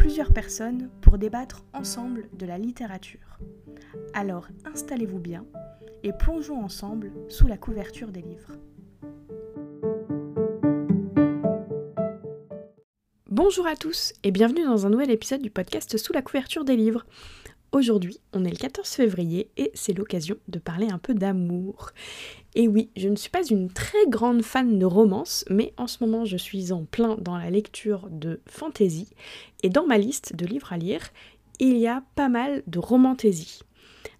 plusieurs personnes pour débattre ensemble de la littérature. Alors installez-vous bien et plongeons ensemble sous la couverture des livres. Bonjour à tous et bienvenue dans un nouvel épisode du podcast Sous la couverture des livres. Aujourd'hui, on est le 14 février et c'est l'occasion de parler un peu d'amour. Et oui, je ne suis pas une très grande fan de romance, mais en ce moment je suis en plein dans la lecture de fantasy et dans ma liste de livres à lire, il y a pas mal de romantaisie.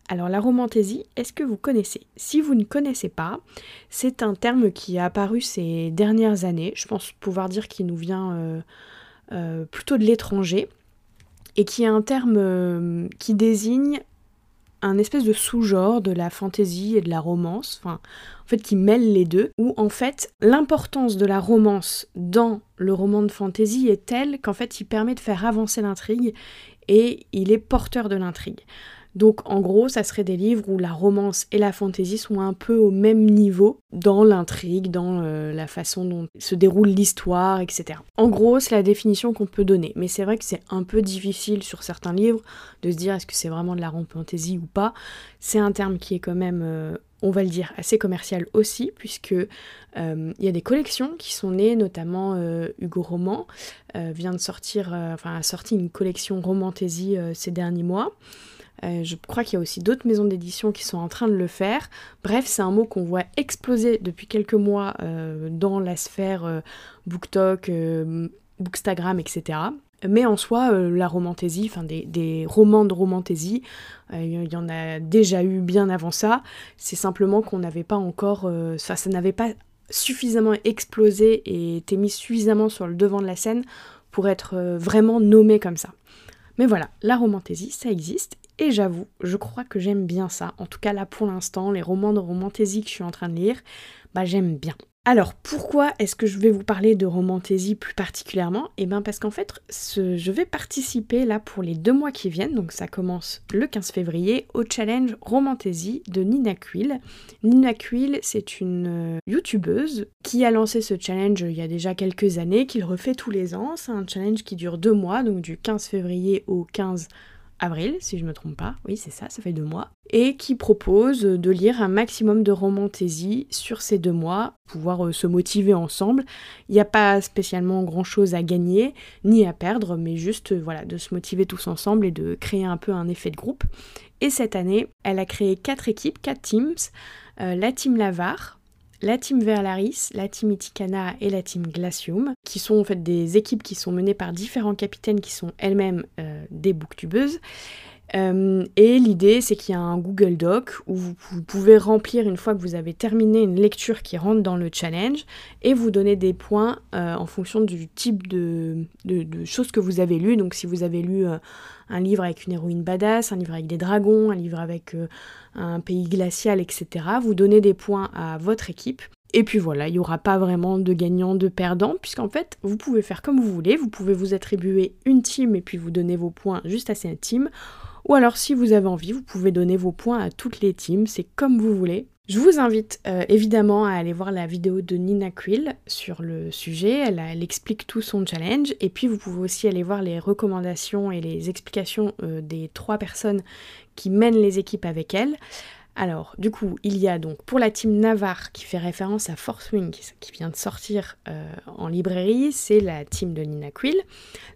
Alors la romantaisie, est-ce que vous connaissez? Si vous ne connaissez pas, c'est un terme qui a apparu ces dernières années. Je pense pouvoir dire qu'il nous vient euh, euh, plutôt de l'étranger et qui est un terme euh, qui désigne un espèce de sous-genre de la fantaisie et de la romance, en fait, qui mêle les deux, où en fait, l'importance de la romance dans le roman de fantaisie est telle qu'en fait, il permet de faire avancer l'intrigue et il est porteur de l'intrigue. Donc en gros, ça serait des livres où la romance et la fantaisie sont un peu au même niveau dans l'intrigue, dans euh, la façon dont se déroule l'histoire, etc. En gros, c'est la définition qu'on peut donner. Mais c'est vrai que c'est un peu difficile sur certains livres de se dire est-ce que c'est vraiment de la fantaisie ou pas. C'est un terme qui est quand même... Euh, on va le dire, assez commercial aussi, puisque euh, il y a des collections qui sont nées, notamment Hugo Roman vient de sortir, enfin a sorti une collection romantaisie ces derniers mois. Euh, je crois qu'il y a aussi d'autres maisons d'édition qui sont en train de le faire. Bref, c'est un mot qu'on voit exploser depuis quelques mois euh, dans la sphère euh, BookTok, Bookstagram, etc. Mais en soi, la romantaisie, enfin des, romans de romantaisie, il y en a déjà eu bien avant ça. C'est simplement qu'on n'avait pas encore, ça, ça n'avait pas suffisamment explosé et été mis suffisamment sur le devant de la scène pour être vraiment nommé comme ça. Mais voilà, la romantaisie, ça existe et j'avoue, je crois que j'aime bien ça. En tout cas là pour l'instant, les romans de romantaisie que je suis en train de lire, bah j'aime bien. Alors pourquoi est-ce que je vais vous parler de romantaisie plus particulièrement? Eh bien parce qu'en fait je vais participer là pour les deux mois qui viennent, donc ça commence le 15 février, au challenge romantaisie de Nina Quill. Nina Quill c'est une euh, youtubeuse qui a lancé ce challenge il y a déjà quelques années, qu'il refait tous les ans. C'est un challenge qui dure deux mois, donc du 15 février au 15 avril, si je ne me trompe pas, oui c'est ça, ça fait deux mois, et qui propose de lire un maximum de romantaisie sur ces deux mois, pouvoir euh, se motiver ensemble. Il n'y a pas spécialement grand chose à gagner ni à perdre, mais juste euh, voilà, de se motiver tous ensemble et de créer un peu un effet de groupe. Et cette année, elle a créé quatre équipes, quatre teams, euh, la team Lavar, la team Verlaris, la team Itikana et la team Glacium, qui sont en fait des équipes qui sont menées par différents capitaines qui sont elles-mêmes euh, des booktubeuses. Euh, et l'idée, c'est qu'il y a un Google Doc où vous, pouvez remplir une fois que vous avez terminé une lecture qui rentre dans le challenge et vous donner des points euh, en fonction du type de, choses que vous avez lues. Donc, si vous avez lu un livre avec une héroïne badass, un livre avec des dragons, un livre avec un pays glacial, etc. Vous donnez des points à votre équipe. Et puis voilà, il n'y aura pas vraiment de gagnant, de perdant, puisqu'en fait, vous pouvez faire comme vous voulez. Vous pouvez vous attribuer une team et puis vous donner vos points juste à cette team. Ou alors, si vous avez envie, vous pouvez donner vos points à toutes les teams. C'est comme vous voulez. Je vous invite euh, évidemment à aller voir la vidéo de Nina Quill sur le sujet, elle, explique tout son challenge, et puis vous pouvez aussi aller voir les recommandations et les explications euh, des trois personnes qui mènent les équipes avec elle. Alors, du coup, il y a donc pour la team Navarre qui fait référence à Force Wing qui vient de sortir euh, en librairie, c'est la team de Nina Quill.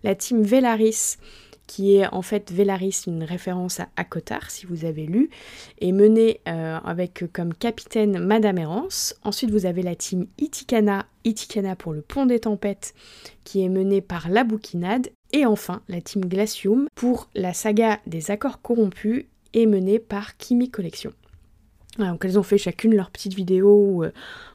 La team Velaris qui est en fait Velaris, une référence à Akotar, si vous avez lu, et menée euh, avec comme capitaine Madame Errance. Ensuite, vous avez la team Itikana, Itikana pour le pont des tempêtes, qui est menée par la bouquinade. Et enfin, la team Glacium pour la saga des accords corrompus, et menée par Kimi Collection. Donc elles ont fait chacune leur petite vidéo euh,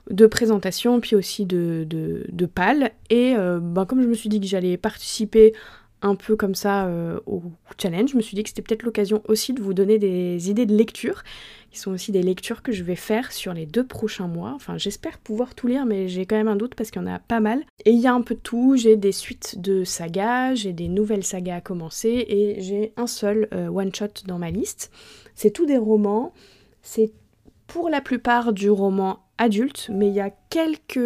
de présentation, puis aussi de, de, pales. Et euh, ben, comme je me suis dit que j'allais participer un peu comme ça euh, au challenge, je me suis dit que c'était peut-être l'occasion aussi de vous donner des idées de lecture, qui sont aussi des lectures que je vais faire sur les deux prochains mois. Enfin, j'espère pouvoir tout lire, mais j'ai quand même un doute parce qu'il y en a pas mal. Et il y a un peu de tout, j'ai des suites de sagas, j'ai des nouvelles sagas à commencer, et j'ai un seul one-shot dans ma liste. C'est tout des romans, c'est pour la plupart du roman adulte, mais il y a quelques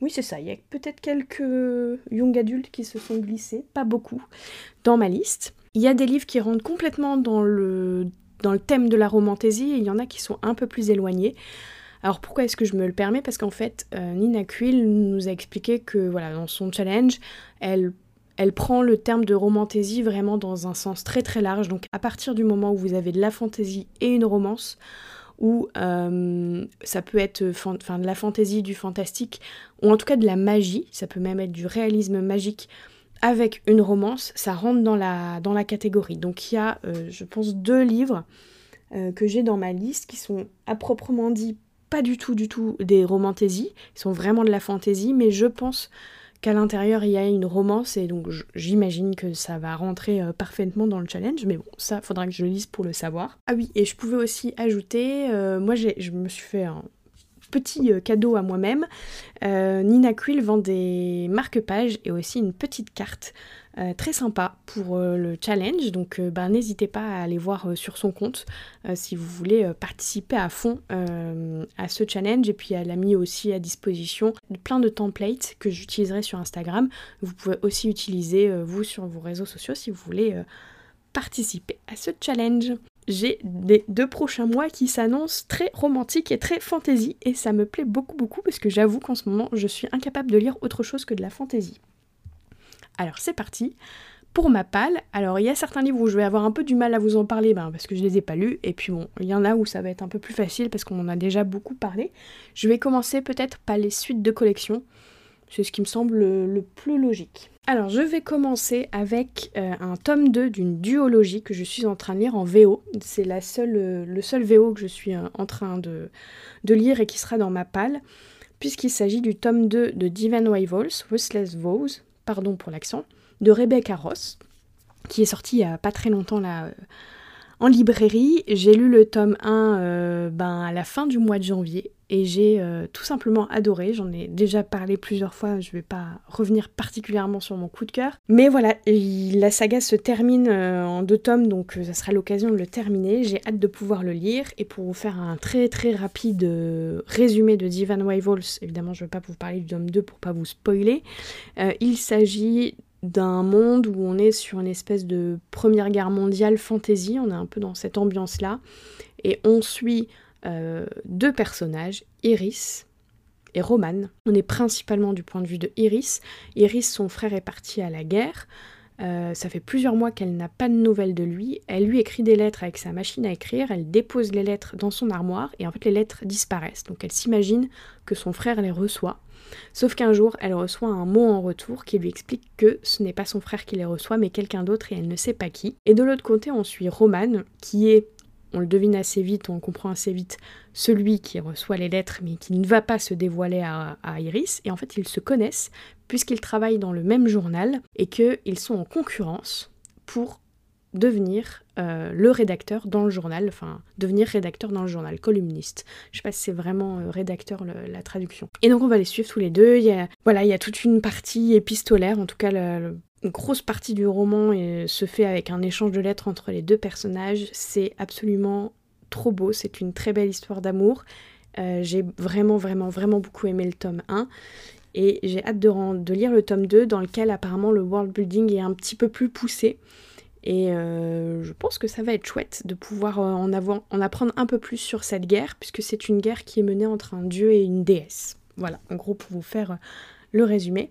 oui, c'est ça. Il y a peut-être quelques young adultes qui se sont glissés, pas beaucoup, dans ma liste. Il y a des livres qui rentrent complètement dans le, dans le thème de la romantaisie et il y en a qui sont un peu plus éloignés. Alors pourquoi est-ce que je me le permets? Parce qu'en fait, euh, Nina Quill nous a expliqué que voilà, dans son challenge, elle, elle prend le terme de romantaisie vraiment dans un sens très très large. Donc à partir du moment où vous avez de la fantaisie et une romance, ou euh, ça peut être de la fantaisie, du fantastique, ou en tout cas de la magie, ça peut même être du réalisme magique avec une romance, ça rentre dans la, dans la catégorie. Donc il y a, euh, je pense, deux livres euh, que j'ai dans ma liste qui sont à proprement dit pas du tout, du tout des romantaisies, ils sont vraiment de la fantaisie, mais je pense qu'à l'intérieur il y a une romance et donc j'imagine que ça va rentrer euh, parfaitement dans le challenge, mais bon, ça faudra que je le lise pour le savoir. Ah oui, et je pouvais aussi ajouter, euh, moi je me suis fait un petit euh, cadeau à moi-même. Nina Quill vend des marque-pages et aussi une petite carte euh, très sympa pour euh, le challenge. Donc euh, bah, n'hésitez pas à aller voir sur son compte si vous voulez participer à fond à ce challenge. Et puis elle a mis aussi à disposition plein de templates que j'utiliserai sur Instagram. Vous pouvez aussi utiliser vous sur vos réseaux sociaux si vous voulez participer à ce challenge. J'ai les deux prochains mois qui s'annoncent très romantiques et très fantasy et ça me plaît beaucoup beaucoup parce que j'avoue qu'en ce moment je suis incapable de lire autre chose que de la fantasy. Alors c'est parti. Pour ma palle, alors il y a certains livres où je vais avoir un peu du mal à vous en parler ben, parce que je les ai pas lus, et puis bon, il y en a où ça va être un peu plus facile parce qu'on en a déjà beaucoup parlé. Je vais commencer peut-être par les suites de collection, c'est ce qui me semble le, plus logique. Alors je vais commencer avec euh, un tome 2 d'une duologie que je suis en train de lire en VO. C'est euh, le seul VO que je suis euh, en train de, lire et qui sera dans ma palle, puisqu'il s'agit du tome 2 de Divine Rivals, Restless Vows, pardon pour l'accent, de Rebecca Ross, qui est sorti il n'y a pas très longtemps là en librairie. J'ai lu le tome 1 euh, ben, à la fin du mois de janvier et j'ai euh, tout simplement adoré. J'en ai déjà parlé plusieurs fois, je ne vais pas revenir particulièrement sur mon coup de cœur. Mais voilà, la saga se termine en deux tomes, donc ça sera l'occasion de le terminer. J'ai hâte de pouvoir le lire et pour vous faire un très très rapide résumé de Divan Rivals, évidemment je ne vais pas vous parler du tome 2 pour pas vous spoiler, il s'agit d'un monde où on est sur une espèce de première guerre mondiale fantasy, on est un peu dans cette ambiance-là, et on suit euh, deux personnages, Iris et Roman. On est principalement du point de vue de Iris. Iris, son frère est parti à la guerre. Euh, ça fait plusieurs mois qu'elle n'a pas de nouvelles de lui. Elle lui écrit des lettres avec sa machine à écrire, elle dépose les lettres dans son armoire et en fait les lettres disparaissent. Donc elle s'imagine que son frère les reçoit. Sauf qu'un jour, elle reçoit un mot en retour qui lui explique que ce n'est pas son frère qui les reçoit, mais quelqu'un d'autre et elle ne sait pas qui. Et de l'autre côté, on suit Roman, qui est, on le devine assez vite, on comprend assez vite, celui qui reçoit les lettres, mais qui ne va pas se dévoiler à, à Iris. Et en fait, ils se connaissent, puisqu'ils travaillent dans le même journal et qu'ils sont en concurrence pour devenir euh, le rédacteur dans le journal, enfin devenir rédacteur dans le journal, columniste. Je sais pas si c'est vraiment euh, rédacteur la traduction. Et donc on va les suivre tous les deux. Il y a, voilà, il y a toute une partie épistolaire, en tout cas la, une grosse partie du roman se fait avec un échange de lettres entre les deux personnages. C'est absolument trop beau, c'est une très belle histoire d'amour. Euh, j'ai vraiment, vraiment, vraiment beaucoup aimé le tome 1. Et j'ai hâte de, lire le tome 2 dans lequel apparemment le world building est un petit peu plus poussé. Et euh, je pense que ça va être chouette de pouvoir euh, en, avoir, en apprendre un peu plus sur cette guerre, puisque c'est une guerre qui est menée entre un dieu et une déesse. Voilà, en gros, pour vous faire euh, le résumé.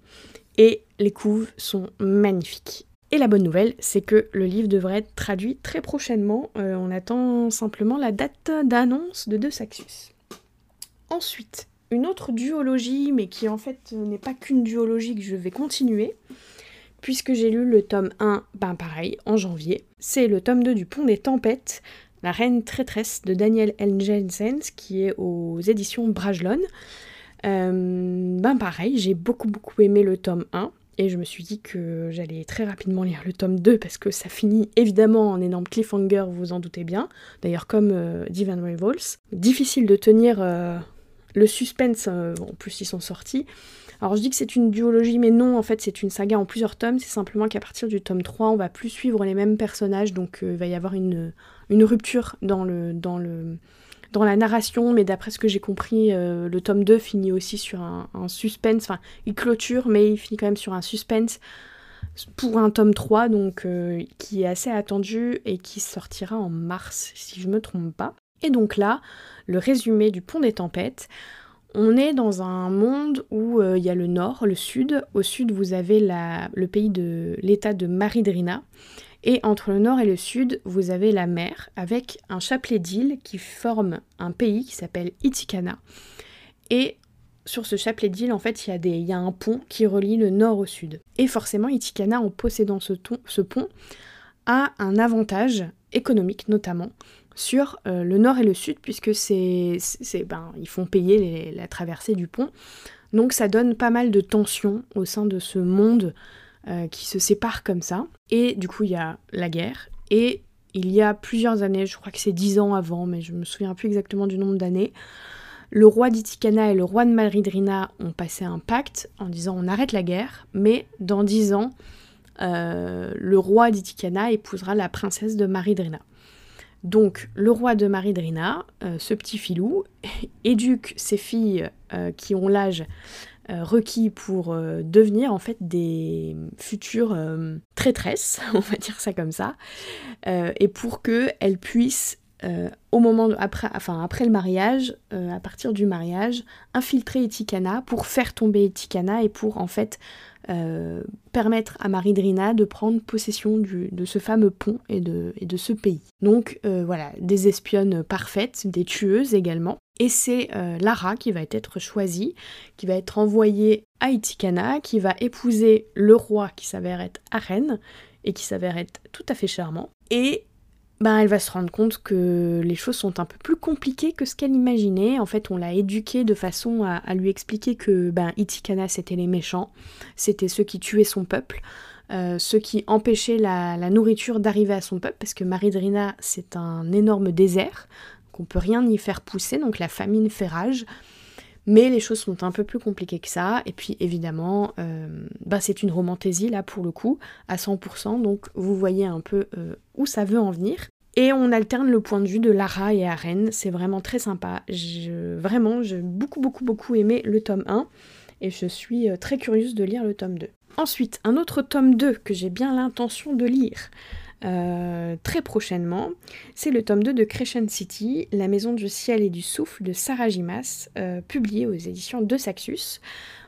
Et les couves sont magnifiques. Et la bonne nouvelle, c'est que le livre devrait être traduit très prochainement. on attend simplement la date d'annonce de De Saxus. Ensuite, une autre duologie, mais qui en fait n'est pas qu'une duologie que je vais continuer, puisque j'ai lu le tome 1, ben pareil, en janvier. C'est le tome 2 du Pont des Tempêtes, La Reine Traîtresse de Daniel L. Qui est aux éditions Brajlon. Euh, ben pareil, j'ai beaucoup beaucoup aimé le tome 1, et je me suis dit que j'allais très rapidement lire le tome 2 parce que ça finit évidemment en énorme cliffhanger, vous en doutez bien. D'ailleurs comme euh, Divan. Difficile de tenir euh, le suspense, euh, en plus ils sont sortis. Alors je dis que c'est une duologie, mais non, en fait c'est une saga en plusieurs tomes, c'est simplement qu'à partir du tome 3, on va plus suivre les mêmes personnages, donc il va y avoir une, rupture dans le, dans la narration, mais d'après ce que j'ai compris, euh, le tome 2 finit aussi sur un, suspense, enfin il clôture, mais il finit quand même sur un suspense pour un tome 3, donc euh, qui est assez attendu et qui sortira en mars, si je me trompe pas. Et donc là, le résumé du Pont des Tempêtes. On est dans un monde où euh, il y a le nord, le sud. Au sud, vous avez le pays de l'état de Maridrina. Et entre le nord et le sud, vous avez la mer avec un chapelet d'îles qui forme un pays qui s'appelle Itikana. Et sur ce chapelet d'îles, en fait, il y, a un pont qui relie le nord au sud. Et forcément, Itikana, en possédant ce, pont, a un avantage économique notamment sur euh, le nord et le sud, puisque c'est, ben, ils font payer la traversée du pont. Donc ça donne pas mal de tensions au sein de ce monde euh, qui se séparent comme ça. Et du coup, il y a la guerre. Et il y a plusieurs années, je crois que c'est dix ans avant, mais je me souviens plus exactement du nombre d'années, le roi d'Itikana et le roi de Maridrina ont passé un pacte en disant on arrête la guerre, mais dans dix ans, euh, le roi d'Itikana épousera la princesse de Maridrina. Donc le roi de Maridrina, euh, ce petit filou, éduque ses filles qui ont l'âge euh, requis pour euh, devenir en fait des futures euh, traîtresses, on va dire ça comme ça, et pour qu'elles puissent au moment après, après le mariage, à partir du mariage, infiltrer Etikana pour faire tomber Etikana et pour en fait permettre à Marie-Drina de prendre possession de ce fameux pont et de, et de ce pays. Donc voilà, des espionnes parfaites, des tueuses également. Et c'est euh, Lara qui va être choisie, qui va être envoyée à Itikana, qui va épouser le roi qui s'avère être Arène et qui s'avère être tout à fait charmant. Et ben, elle va se rendre compte que les choses sont un peu plus compliquées que ce qu'elle imaginait. En fait, on l'a éduquée de façon à, lui expliquer que ben, Itikana c'était les méchants, c'était ceux qui tuaient son peuple. Euh, ceux qui empêchaient la, nourriture d'arriver à son peuple, parce que Maridrina, c'est un énorme désert, on peut rien y faire pousser, donc la famine fait rage. Mais les choses sont un peu plus compliquées que ça. Et puis évidemment, euh, bah, c'est une romantaisie là pour le coup, à 100%. Donc vous voyez un peu euh, où ça veut en venir. Et on alterne le point de vue de Lara et Aren. C'est vraiment très sympa. Vraiment, j'ai beaucoup, beaucoup, beaucoup aimé le tome 1. Et je suis euh, très curieuse de lire le tome 2. Ensuite, un autre tome 2 que j'ai bien l'intention de lire. Euh, très prochainement. C'est le tome 2 de Crescent City, La maison du ciel et du souffle de Sarah Gimas, euh, publié aux éditions de Saxus.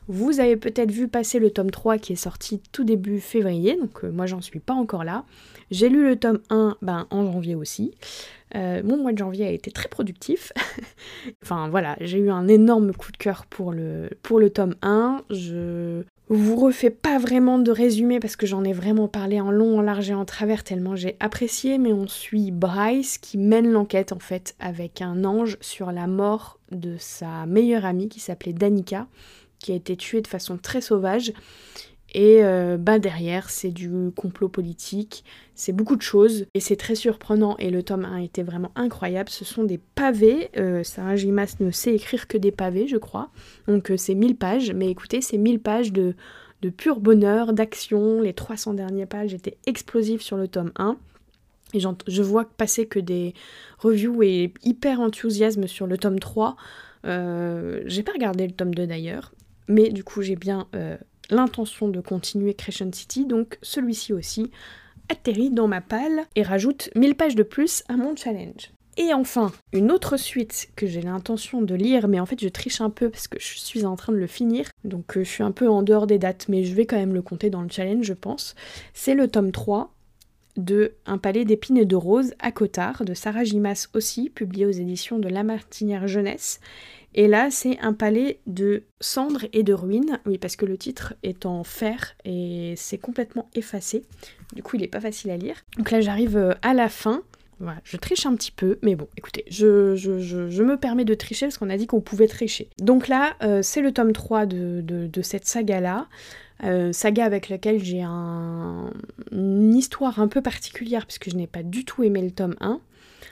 Vous avez peut-être vu passer le tome 3 qui est sorti tout début février, donc euh, moi j'en suis pas encore là. J'ai lu le tome 1 ben, en janvier aussi. mon mois de janvier a été très productif. enfin voilà, j'ai eu un énorme coup de cœur pour le, pour le tome 1. Je vous refais pas vraiment de résumé parce que j'en ai vraiment parlé en long, en large et en travers tellement j'ai apprécié, mais on suit Bryce qui mène l'enquête en fait avec un ange sur la mort de sa meilleure amie qui s'appelait Danica, qui a été tuée de façon très sauvage. Et euh, bah derrière, c'est du complot politique, c'est beaucoup de choses, et c'est très surprenant, et le tome 1 était vraiment incroyable. Ce sont des pavés, euh, Sarah Gimas ne sait écrire que des pavés, je crois, donc euh, c'est 1000 pages, mais écoutez, c'est 1000 pages de, de pur bonheur, d'action, les 300 dernières pages étaient explosives sur le tome 1. Et je vois passer que des reviews et hyper enthousiasme sur le tome 3. j'ai pas regardé le tome 2 d'ailleurs, mais du coup j'ai bien l'intention de continuer Crescent City, donc celui-ci aussi atterrit dans ma palle et rajoute 1000 pages de plus à mon challenge. Et enfin, une autre suite que j'ai l'intention de lire, mais en fait je triche un peu parce que je suis en train de le finir, donc euh, je suis un peu en dehors des dates, mais je vais quand même le compter dans le challenge, je pense. C'est le tome 3 de Un palais d'épines et de roses à Cotard, de Sarah Gimas aussi, publié aux éditions de La Martinière Jeunesse. Et là, c'est un palais de cendres et de ruines. Oui, parce que le titre est en fer et c'est complètement effacé. Du coup, il n'est pas facile à lire. Donc là, j'arrive euh, à la fin. Voilà, je triche un petit peu, mais bon, écoutez, je, je, me permets de tricher parce qu'on a dit qu'on pouvait tricher. Donc là, euh, c'est le tome 3 de, de cette saga-là. Euh, saga avec laquelle j'ai un... une histoire un peu particulière puisque je n'ai pas du tout aimé le tome 1.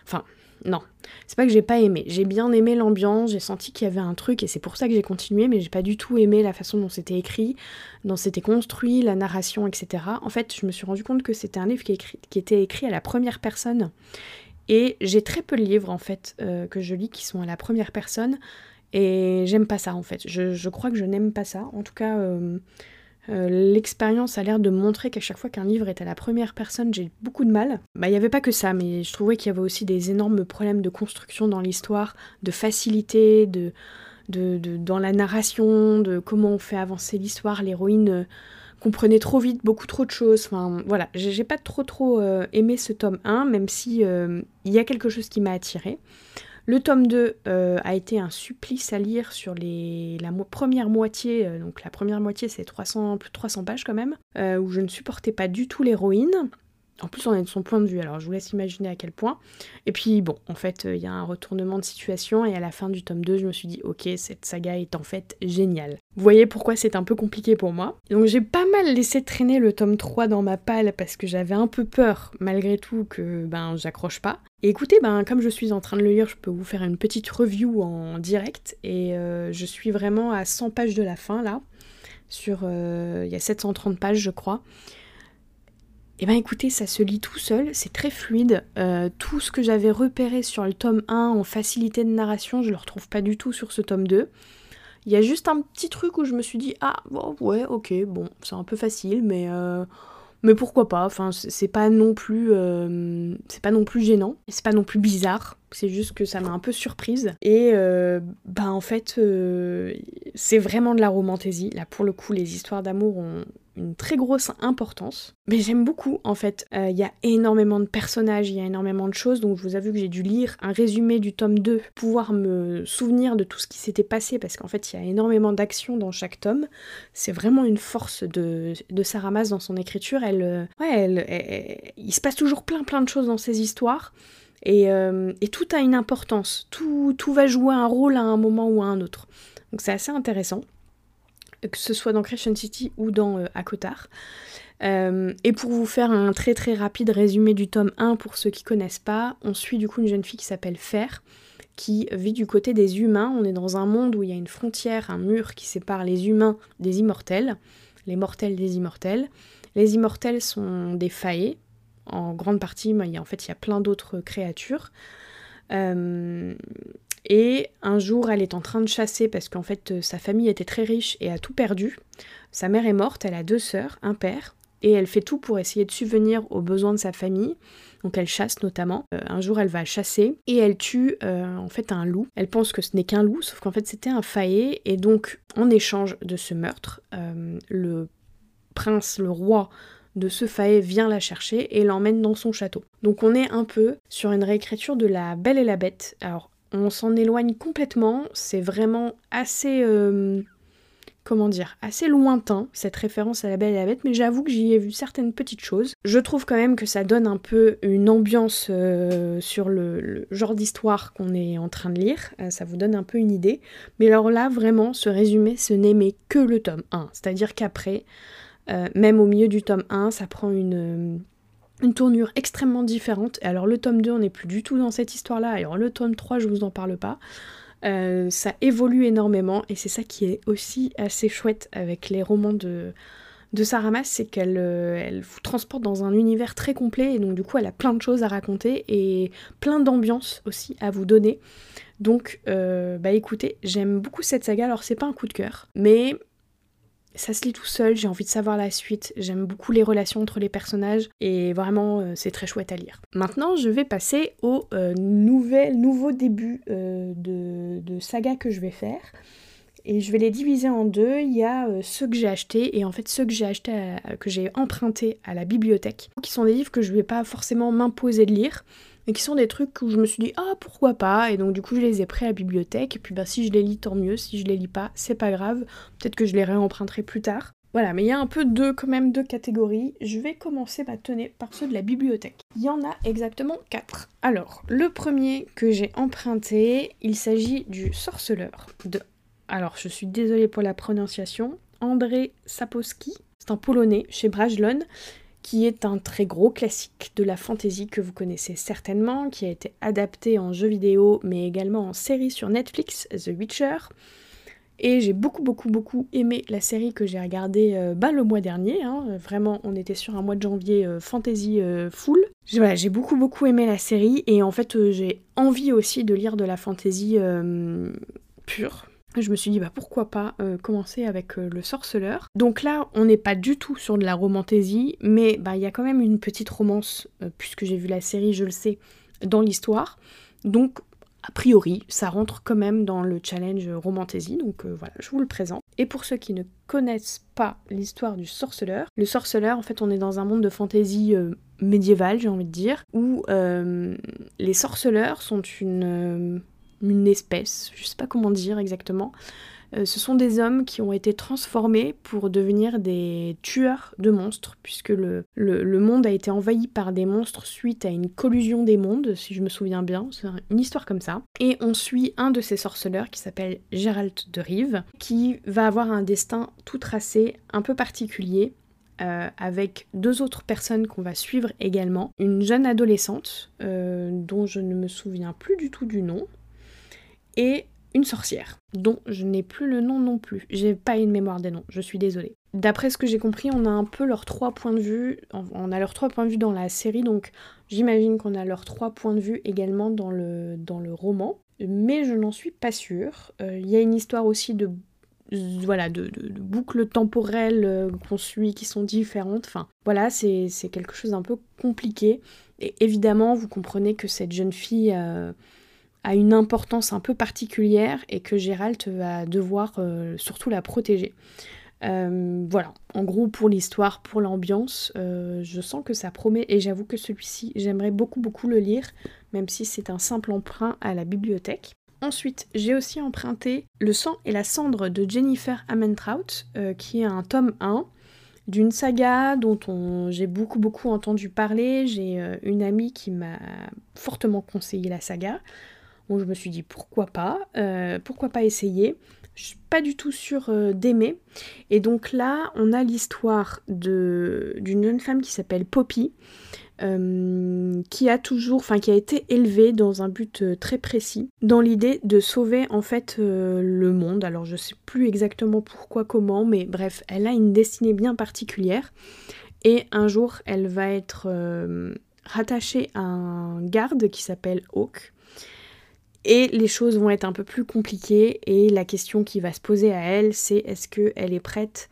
Enfin, non, c'est pas que j'ai pas aimé. J'ai bien aimé l'ambiance, j'ai senti qu'il y avait un truc et c'est pour ça que j'ai continué, mais j'ai pas du tout aimé la façon dont c'était écrit, dont c'était construit, la narration, etc. En fait, je me suis rendu compte que c'était un livre qui, qui, était écrit à la première personne. Et j'ai très peu de livres en fait euh, que je lis qui sont à la première personne. Et j'aime pas ça en fait. Je, crois que je n'aime pas ça. En tout cas, euh, euh, l'expérience a l'air de montrer qu'à chaque fois qu'un livre est à la première personne, j'ai beaucoup de mal. Bah, il n'y avait pas que ça, mais je trouvais qu'il y avait aussi des énormes problèmes de construction dans l'histoire, de facilité, de, dans la narration, de comment on fait avancer l'histoire. L'héroïne euh, comprenait trop vite beaucoup trop de choses. Enfin, voilà, j'ai pas trop trop euh, aimé ce tome 1, même si il y a quelque chose qui m'a attiré. Le tome 2 euh, a été un supplice à lire sur la première moitié, euh, donc la première moitié c'est 300, plus de 300 pages quand même, euh, où je ne supportais pas du tout l'héroïne. En plus, on est de son point de vue, alors je vous laisse imaginer à quel point. Et puis, bon, en fait, il y a un retournement de situation, et à la fin du tome 2, je me suis dit, ok, cette saga est en fait géniale. Vous voyez pourquoi c'est un peu compliqué pour moi. Donc, j'ai pas mal laissé traîner le tome 3 dans ma palle, parce que j'avais un peu peur, malgré tout, que ben j'accroche pas. Et écoutez, ben, comme je suis en train de le lire, je peux vous faire une petite review en direct, et euh, je suis vraiment à 100 pages de la fin, là. Sur, euh, il y a 730 pages, je crois. Et ben écoutez, ça se lit tout seul, c'est très fluide. Euh, tout ce que j'avais repéré sur le tome 1 en facilité de narration, je le retrouve pas du tout sur ce tome 2. Il y a juste un petit truc où je me suis dit, ah ouais, ok, bon, c'est un peu facile, mais, euh, mais pourquoi pas. Enfin, c'est pas non plus, euh, c'est pas non plus gênant, c'est pas non plus bizarre. C'est juste que ça m'a un peu surprise. Et bah en fait, c'est vraiment de la romantaisie. Là, pour le coup, les histoires d'amour ont, une très grosse importance. Mais j'aime beaucoup en fait. Euh, il y a énormément de personnages, il y a énormément de choses, donc je vous avoue que j'ai dû lire un résumé du tome 2, pouvoir me souvenir de tout ce qui s'était passé, parce qu'en fait il y a énormément d'actions dans chaque tome. C'est vraiment une force de, de Sarah Maas dans son écriture. Elle, euh, ouais, il se passe toujours plein plein de choses dans ses histoires. Et, euh, et, tout a une importance, tout, va jouer un rôle à un moment ou à un autre. Donc c'est assez intéressant que ce soit dans Crescent City ou dans euh, Akotar. Euh, et pour vous faire un très très rapide résumé du tome 1 pour ceux qui connaissent pas, on suit du coup une jeune fille qui s'appelle Fer, qui vit du côté des humains. On est dans un monde où il y a une frontière, un mur qui sépare les humains des immortels, les mortels des immortels. Les immortels sont des faillés, en grande partie, mais en fait il y a plein d'autres créatures. Euh, et un jour, elle est en train de chasser parce qu'en fait, euh, sa famille était très riche et a tout perdu. Sa mère est morte, elle a deux sœurs, un père, et elle fait tout pour essayer de subvenir aux besoins de sa famille. Donc elle chasse notamment. Euh, un jour, elle va chasser et elle tue en fait un loup. Elle pense que ce n'est qu'un loup, sauf qu'en fait c'était un faillé. Et donc, en échange de ce meurtre, le prince, le roi de ce faé vient la chercher et l'emmène dans son château. Donc on est un peu sur une réécriture de La Belle et la Bête. Alors on s'en éloigne complètement, c'est vraiment assez... Euh, comment dire, assez lointain, cette référence à la Belle et la Bête, mais j'avoue que j'y ai vu certaines petites choses. Je trouve quand même que ça donne un peu une ambiance euh, sur le, genre d'histoire qu'on est en train de lire, euh, ça vous donne un peu une idée. Mais alors là, vraiment, ce résumé, ce n'est que le tome 1, c'est-à-dire qu'après, même au milieu du tome 1, ça prend une une tournure extrêmement différente. Alors le tome 2, on n'est plus du tout dans cette histoire-là. Alors le tome 3, je vous en parle pas. Euh, ça évolue énormément et c'est ça qui est aussi assez chouette avec les romans de, de Sarah Maas, c'est qu'elle euh, elle vous transporte dans un univers très complet et donc du coup elle a plein de choses à raconter et plein d'ambiance aussi à vous donner. Donc euh, bah écoutez, j'aime beaucoup cette saga, alors c'est pas un coup de cœur, mais ça se lit tout seul, j'ai envie de savoir la suite, j'aime beaucoup les relations entre les personnages et vraiment euh, c'est très chouette à lire. Maintenant je vais passer au euh, nouvel, nouveau début euh, de, de, saga que je vais faire. Et je vais les diviser en deux. Il y a ceux que j'ai achetés et en fait ceux que j'ai achetés, que j'ai empruntés à la bibliothèque, qui sont des livres que je ne vais pas forcément m'imposer de lire, mais qui sont des trucs où je me suis dit ah pourquoi pas et donc du coup je les ai pris à la bibliothèque et puis bah si je les lis tant mieux, si je les lis pas c'est pas grave, peut-être que je les réemprunterai plus tard. Voilà, mais il y a un peu deux, quand même deux catégories. Je vais commencer bah, par ceux de la bibliothèque. Il y en a exactement quatre. Alors, le premier que j'ai emprunté, il s'agit du Sorceleur de... Alors, je suis désolée pour la prononciation. Andrzej Sapowski. C'est un Polonais chez Brajlon qui est un très gros classique de la fantasy que vous connaissez certainement, qui a été adapté en jeu vidéo mais également en série sur Netflix, The Witcher. Et j'ai beaucoup beaucoup beaucoup aimé la série que j'ai regardée euh, bah, le mois dernier. Hein. Vraiment, on était sur un mois de janvier euh, fantasy euh, full. Voilà, j'ai beaucoup beaucoup aimé la série et en fait j'ai envie aussi de lire de la fantasy pure je me suis dit bah pourquoi pas euh, commencer avec euh, le sorceleur. Donc là on n'est pas du tout sur de la romantaisie, mais bah il y a quand même une petite romance, euh, puisque j'ai vu la série, je le sais, dans l'histoire. Donc a priori ça rentre quand même dans le challenge romantaisie, donc voilà, je vous le présente. Et pour ceux qui ne connaissent pas l'histoire du sorceleur, le sorceleur en fait on est dans un monde de fantaisie médiévale j'ai envie de dire, où les sorceleurs sont une une espèce, je sais pas comment dire exactement. Euh, ce sont des hommes qui ont été transformés pour devenir des tueurs de monstres, puisque le, monde a été envahi par des monstres suite à une collusion des mondes, si je me souviens bien, c'est une histoire comme ça. Et on suit un de ces sorceleurs qui s'appelle Gérald de Rive, qui va avoir un destin tout tracé, un peu particulier, euh, avec deux autres personnes qu'on va suivre également. Une jeune adolescente, euh, dont je ne me souviens plus du tout du nom, et une sorcière, dont je n'ai plus le nom non plus. J'ai pas une mémoire des noms, je suis désolée. D'après ce que j'ai compris, on a un peu leurs trois points de vue, on a leurs trois points de vue dans la série, donc j'imagine qu'on a leurs trois points de vue également dans le, roman, mais je n'en suis pas sûre. Euh, il y a une histoire aussi de voilà, de, boucles temporelles euh, qu'on suit qui sont différentes. Enfin, voilà, c'est quelque chose d'un peu compliqué. Et évidemment, vous comprenez que cette jeune fille euh, a une importance un peu particulière et que Gérald va devoir euh, surtout la protéger. Euh, voilà, en gros pour l'histoire, pour l'ambiance, euh, je sens que ça promet et j'avoue que celui-ci, j'aimerais beaucoup beaucoup le lire, même si c'est un simple emprunt à la bibliothèque. Ensuite, j'ai aussi emprunté Le sang et la cendre de Jennifer Amentrout, qui est un tome 1 d'une saga dont j'ai beaucoup beaucoup entendu parler. J'ai une amie qui m'a fortement conseillé la saga. Bon, je me suis dit pourquoi pas, euh, pourquoi pas essayer. Je suis pas du tout sûre euh, d'aimer. Et donc là, on a l'histoire d'une jeune femme qui s'appelle Poppy, euh, qui a toujours, enfin qui a été élevée dans un but très précis, dans l'idée de sauver en fait le monde. Alors je sais plus exactement pourquoi, comment, mais bref, elle a une destinée bien particulière. Et un jour, elle va être rattachée à un garde qui s'appelle Hawk. Et les choses vont être un peu plus compliquées et la question qui va se poser à elle, c'est est-ce qu'elle est prête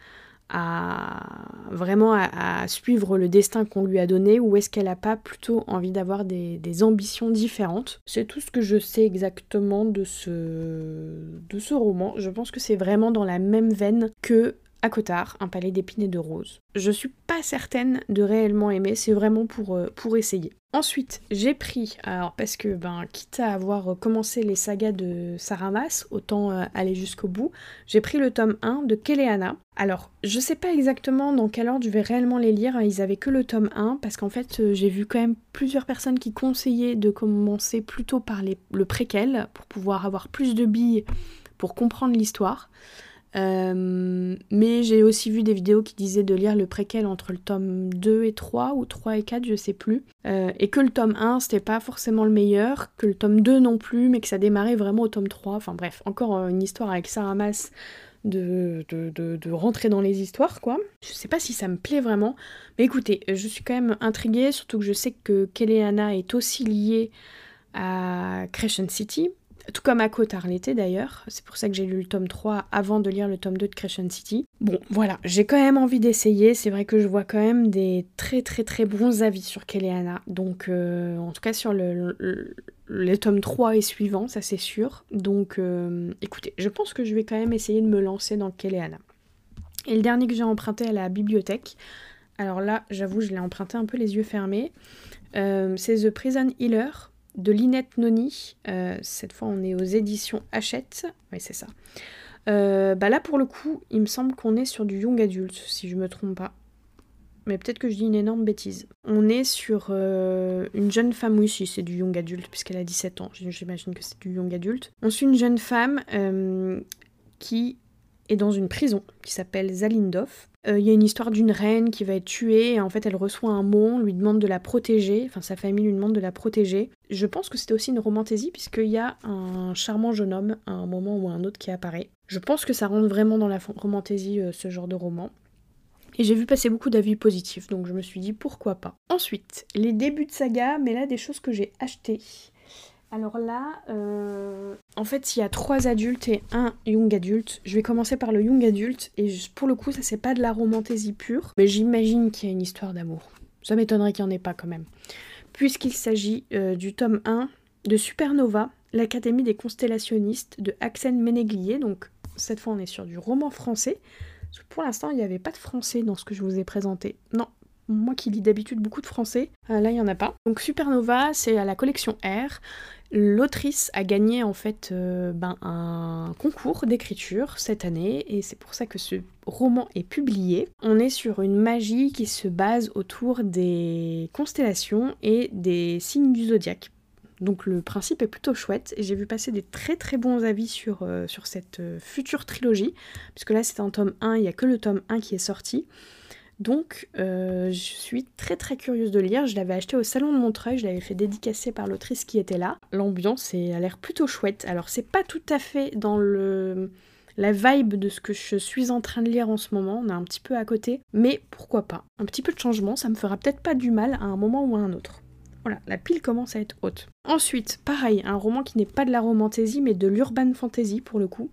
à vraiment à, suivre le destin qu'on lui a donné ou est-ce qu'elle n'a pas plutôt envie d'avoir des, ambitions différentes? C'est tout ce que je sais exactement de ce roman. Je pense que c'est vraiment dans la même veine que un palais d'épines et de roses. Je suis pas certaine de réellement aimer, c'est vraiment pour, euh, pour essayer. Ensuite, j'ai pris, alors parce que, ben, quitte à avoir commencé les sagas de Saramas, autant euh, aller jusqu'au bout, j'ai pris le tome 1 de Keleana. Alors, je sais pas exactement dans quel ordre je vais réellement les lire, ils avaient que le tome 1, parce qu'en fait, euh, j'ai vu quand même plusieurs personnes qui conseillaient de commencer plutôt par les, le préquel, pour pouvoir avoir plus de billes pour comprendre l'histoire. Euh, mais j'ai aussi vu des vidéos qui disaient de lire le préquel entre le tome 2 et 3 ou 3 et 4, je sais plus. Euh, et que le tome 1 c'était pas forcément le meilleur, que le tome 2 non plus, mais que ça démarrait vraiment au tome 3. Enfin bref, encore euh, une histoire avec Sarah Mass de, de, de, rentrer dans les histoires, quoi. Je sais pas si ça me plaît vraiment, mais écoutez, je suis quand même intriguée, surtout que je sais que Keleana est aussi liée à Crescent City, tout comme à Cotard l'été d'ailleurs, c'est pour ça que j'ai lu le tome 3 avant de lire le tome 2 de Crescent City. Bon, voilà, j'ai quand même envie d'essayer, c'est vrai que je vois quand même des très très très bons avis sur Keleana, donc euh, en tout cas sur le, le, tome 3 et suivant, ça c'est sûr. Donc euh, écoutez, je pense que je vais quand même essayer de me lancer dans Keleana. Et le dernier que j'ai emprunté à la bibliothèque, alors là j'avoue je l'ai emprunté un peu les yeux fermés, euh, c'est The Prison Healer de Linette Noni. Euh, cette fois, on est aux éditions Hachette. Oui, c'est ça. Euh, bah là, pour le coup, il me semble qu'on est sur du young adulte, si je me trompe pas. Mais peut-être que je dis une énorme bêtise. On est sur euh, une jeune femme, oui, si c'est du young adulte, puisqu'elle a 17 ans. J'imagine que c'est du young adulte. On suit une jeune femme qui est dans une prison qui s'appelle Zalindov. Euh, il y a une histoire d'une reine qui va être tuée et en fait elle reçoit un mot, lui demande de la protéger, enfin sa famille lui demande de la protéger. Je pense que c'était aussi une romantaisie puisqu'il y a un charmant jeune homme à un moment ou à un autre qui apparaît. Je pense que ça rentre vraiment dans la romantaisie euh, ce genre de roman. Et j'ai vu passer beaucoup d'avis positifs, donc je me suis dit pourquoi pas. Ensuite, les débuts de saga, mais là des choses que j'ai achetées. Alors là, euh, en fait, il y a trois adultes et un young adulte. Je vais commencer par le young adulte, et pour le coup, ça c'est pas de la romantaisie pure, mais j'imagine qu'il y a une histoire d'amour. Ça m'étonnerait qu'il n'y en ait pas quand même. Puisqu'il s'agit euh, du tome 1 de Supernova, l'Académie des constellationnistes de Axel Ménéglier. Donc cette fois, on est sur du roman français. pour l'instant, il n'y avait pas de français dans ce que je vous ai présenté. Non, moi qui lis d'habitude beaucoup de français, euh, là il n'y en a pas. Donc Supernova, c'est à la collection R. L'autrice a gagné en fait euh, ben, un concours d'écriture cette année et c'est pour ça que ce roman est publié. On est sur une magie qui se base autour des constellations et des signes du zodiaque. Donc le principe est plutôt chouette et j'ai vu passer des très très bons avis sur, euh, sur cette future trilogie, puisque là c'est un tome 1, il n'y a que le tome 1 qui est sorti. Donc, euh, je suis très très curieuse de lire. Je l'avais acheté au salon de Montreuil, je l'avais fait dédicacer par l'autrice qui était là. L'ambiance a l'air plutôt chouette. Alors, c'est pas tout à fait dans le la vibe de ce que je suis en train de lire en ce moment. On est un petit peu à côté, mais pourquoi pas? Un petit peu de changement, ça me fera peut-être pas du mal à un moment ou à un autre. Voilà, la pile commence à être haute. Ensuite, pareil, un roman qui n'est pas de la romantaisie, mais de l'urban fantasy pour le coup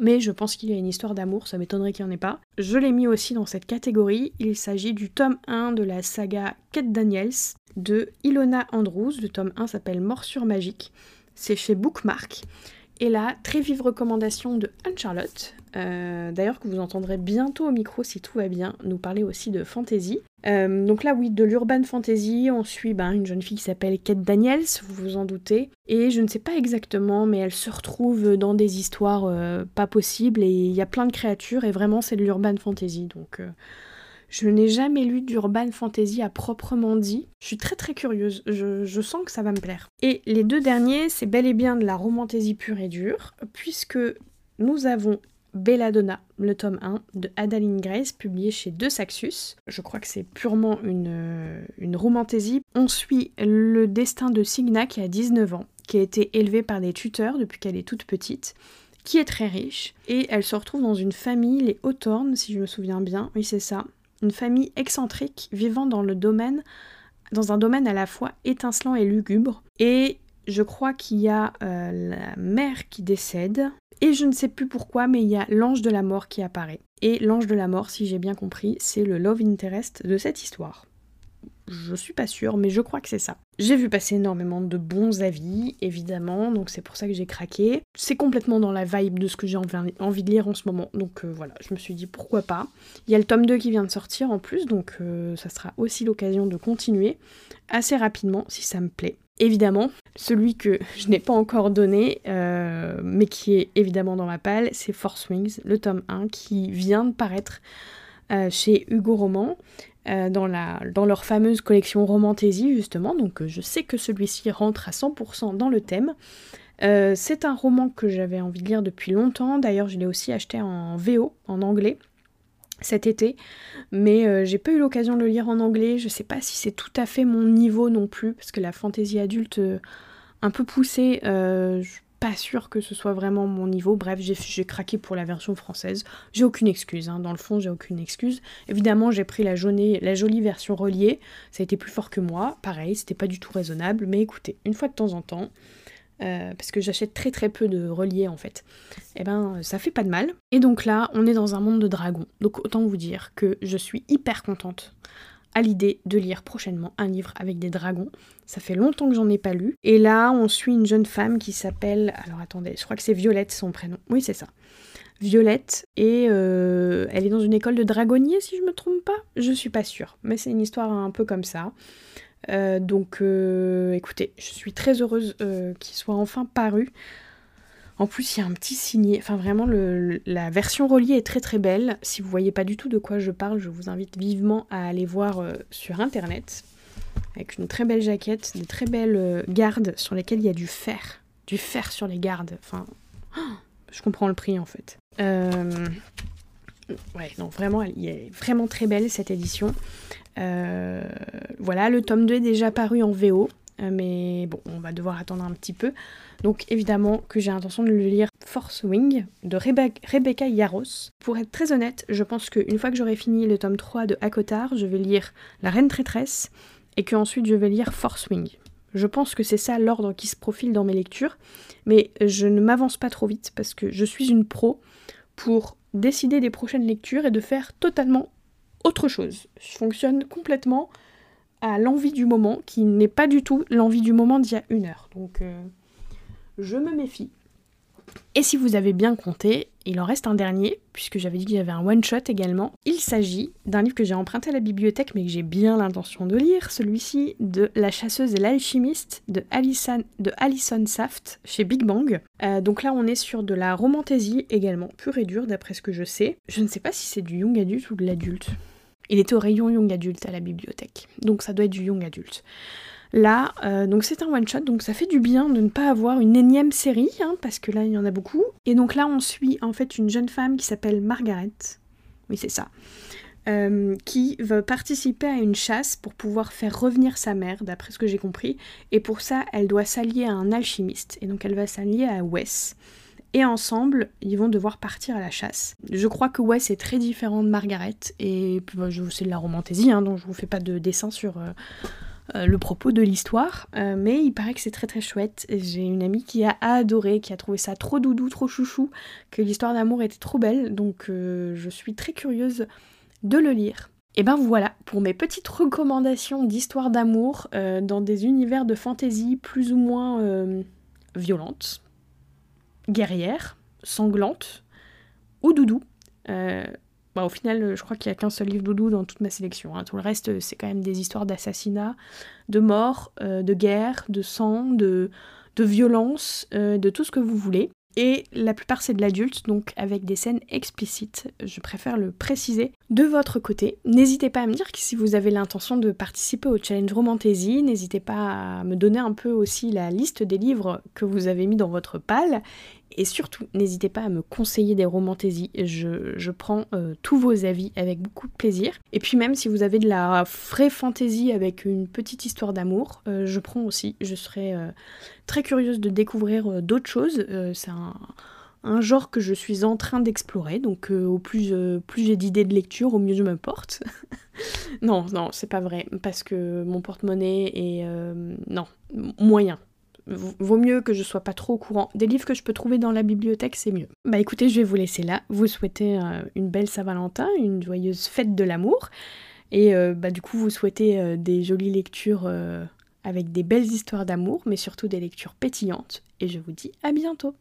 mais je pense qu'il y a une histoire d'amour, ça m'étonnerait qu'il n'y en ait pas. Je l'ai mis aussi dans cette catégorie, il s'agit du tome 1 de la saga Kate Daniels de Ilona Andrews, le tome 1 s'appelle Morsure magique, c'est chez Bookmark. Et là, très vive recommandation de Anne-Charlotte, euh, d'ailleurs que vous entendrez bientôt au micro si tout va bien, nous parler aussi de fantasy. Euh, donc là, oui, de l'urban fantasy, on suit ben, une jeune fille qui s'appelle Kate Daniels, vous vous en doutez. Et je ne sais pas exactement, mais elle se retrouve dans des histoires euh, pas possibles et il y a plein de créatures et vraiment c'est de l'urban fantasy. Donc je n'ai jamais lu d'urban fantasy à proprement dit. Je suis très très curieuse, je, je, sens que ça va me plaire. Et les deux derniers, c'est bel et bien de la romantaisie pure et dure, puisque nous avons Belladonna, le tome 1 de Adaline Grace, publié chez De Saxus. Je crois que c'est purement une, une romantaisie. On suit le destin de Signa qui a 19 ans, qui a été élevée par des tuteurs depuis qu'elle est toute petite, qui est très riche, et elle se retrouve dans une famille, les Hawthorne, si je me souviens bien, oui c'est ça, une famille excentrique vivant dans le domaine, dans un domaine à la fois étincelant et lugubre. Et je crois qu'il y a euh, la mère qui décède, et je ne sais plus pourquoi, mais il y a l'ange de la mort qui apparaît. Et l'ange de la mort, si j'ai bien compris, c'est le love interest de cette histoire. Je suis pas sûre, mais je crois que c'est ça. J'ai vu passer énormément de bons avis, évidemment, donc c'est pour ça que j'ai craqué. C'est complètement dans la vibe de ce que j'ai envie de lire en ce moment, donc euh, voilà, je me suis dit pourquoi pas. Il y a le tome 2 qui vient de sortir en plus, donc euh, ça sera aussi l'occasion de continuer assez rapidement si ça me plaît. Évidemment, celui que je n'ai pas encore donné, euh, mais qui est évidemment dans ma palle, c'est Force Wings, le tome 1, qui vient de paraître chez Hugo Roman. Euh, dans, dans leur fameuse collection Romantaisie, justement. Donc euh, je sais que celui-ci rentre à 100% dans le thème. Euh, c'est un roman que j'avais envie de lire depuis longtemps. D'ailleurs, je l'ai aussi acheté en VO, en anglais, cet été. Mais j'ai pas eu l'occasion de le lire en anglais. Je sais pas si c'est tout à fait mon niveau non plus, parce que la fantaisie adulte un peu poussée, pas sûr que ce soit vraiment mon niveau. Bref, j'ai craqué pour la version française. J'ai aucune excuse, hein. dans le fond, j'ai aucune excuse. Évidemment, j'ai pris la, la jolie version reliée. Ça a été plus fort que moi. Pareil, c'était pas du tout raisonnable. Mais écoutez, une fois de temps en temps, euh, parce que j'achète très très peu de reliés en fait, et eh ben ça fait pas de mal. Et donc là, on est dans un monde de dragons. Donc autant vous dire que je suis hyper contente à l'idée de lire prochainement un livre avec des dragons. Ça fait longtemps que j'en ai pas lu. Et là, on suit une jeune femme qui s'appelle. Alors attendez, je crois que c'est Violette son prénom. Oui, c'est ça. Violette, et euh, elle est dans une école de dragonnier, si je me trompe pas. Je suis pas sûre, mais c'est une histoire un peu comme ça. Euh, donc, euh, écoutez, je suis très heureuse qu'il soit enfin paru. En plus, il y a un petit signé. Enfin, vraiment, la version reliée est très très belle. Si vous voyez pas du tout de quoi je parle, je vous invite vivement à aller voir euh, sur internet. Avec une très belle jaquette, des très belles euh, gardes sur lesquelles il y a du fer. Du fer sur les gardes. Enfin, Je comprends le prix en fait. Euh, ouais, non, vraiment, elle est vraiment très belle cette édition. Euh, voilà, le tome 2 est déjà paru en VO, euh, mais bon, on va devoir attendre un petit peu. Donc évidemment que j'ai l'intention de le lire Force Wing de Rebecca Yaros. Pour être très honnête, je pense qu'une fois que j'aurai fini le tome 3 de Akotar, je vais lire La Reine Traîtresse et qu'ensuite je vais lire Force Wing. Je pense que c'est ça l'ordre qui se profile dans mes lectures, mais je ne m'avance pas trop vite parce que je suis une pro pour décider des prochaines lectures et de faire totalement autre chose. Je fonctionne complètement à l'envie du moment, qui n'est pas du tout l'envie du moment d'il y a une heure. Donc euh, je me méfie. Et si vous avez bien compté, il en reste un dernier, puisque j'avais dit qu'il y avait un one-shot également. Il s'agit d'un livre que j'ai emprunté à la bibliothèque, mais que j'ai bien l'intention de lire, celui-ci de La chasseuse et l'alchimiste de Alison, Saft chez Big Bang. Euh, donc là, on est sur de la romantésie également, pure et dure d'après ce que je sais. Je ne sais pas si c'est du young adulte ou de l'adulte. Il était au rayon young adulte à la bibliothèque, donc ça doit être du young adulte. Là, euh, donc c'est un one-shot, donc ça fait du bien de ne pas avoir une énième série, hein, parce que là, il y en a beaucoup. Et donc là, on suit en fait une jeune femme qui s'appelle Margaret, oui c'est ça, euh, qui veut participer à une chasse pour pouvoir faire revenir sa mère, d'après ce que j'ai compris. Et pour ça, elle doit s'allier à un alchimiste, et donc elle va s'allier à Wes. Et ensemble, ils vont devoir partir à la chasse. Je crois que Wes est très différent de Margaret, et bah, c'est de la romantaisie, hein, donc je vous fais pas de dessin sur... Euh, euh, le propos de l'histoire, euh, mais il paraît que c'est très très chouette. J'ai une amie qui a adoré, qui a trouvé ça trop doudou, trop chouchou, que l'histoire d'amour était trop belle, donc euh, je suis très curieuse de le lire. Et ben voilà pour mes petites recommandations d'histoire d'amour dans des univers de fantaisie plus ou moins violentes, guerrières, sanglantes ou doudou. Bah, au final, je crois qu'il n'y a qu'un seul livre doudou dans toute ma sélection. Hein. Tout le reste, c'est quand même des histoires d'assassinat, de mort, euh, de guerre, de sang, de, de violence, euh, de tout ce que vous voulez. Et la plupart c'est de l'adulte, donc avec des scènes explicites, je préfère le préciser. De votre côté, n'hésitez pas à me dire que si vous avez l'intention de participer au challenge Romantasy, n'hésitez pas à me donner un peu aussi la liste des livres que vous avez mis dans votre palle. Et surtout, n'hésitez pas à me conseiller des romantaisies. Je, prends euh, tous vos avis avec beaucoup de plaisir. Et puis même si vous avez de la vraie fantaisie avec une petite histoire d'amour, euh, je prends aussi. Je serais euh, très curieuse de découvrir d'autres choses. C'est un, un, genre que je suis en train d'explorer. Donc au plus, plus j'ai d'idées de lecture, au mieux je me porte. non, non, c'est pas vrai. Parce que mon porte-monnaie est... non, moyen vaut mieux que je sois pas trop au courant. Des livres que je peux trouver dans la bibliothèque, c'est mieux. Bah écoutez, je vais vous laisser là. Vous souhaitez euh, une belle Saint-Valentin, une joyeuse fête de l'amour. Et euh, bah du coup, vous souhaitez euh, des jolies lectures avec des belles histoires d'amour, mais surtout des lectures pétillantes. Et je vous dis à bientôt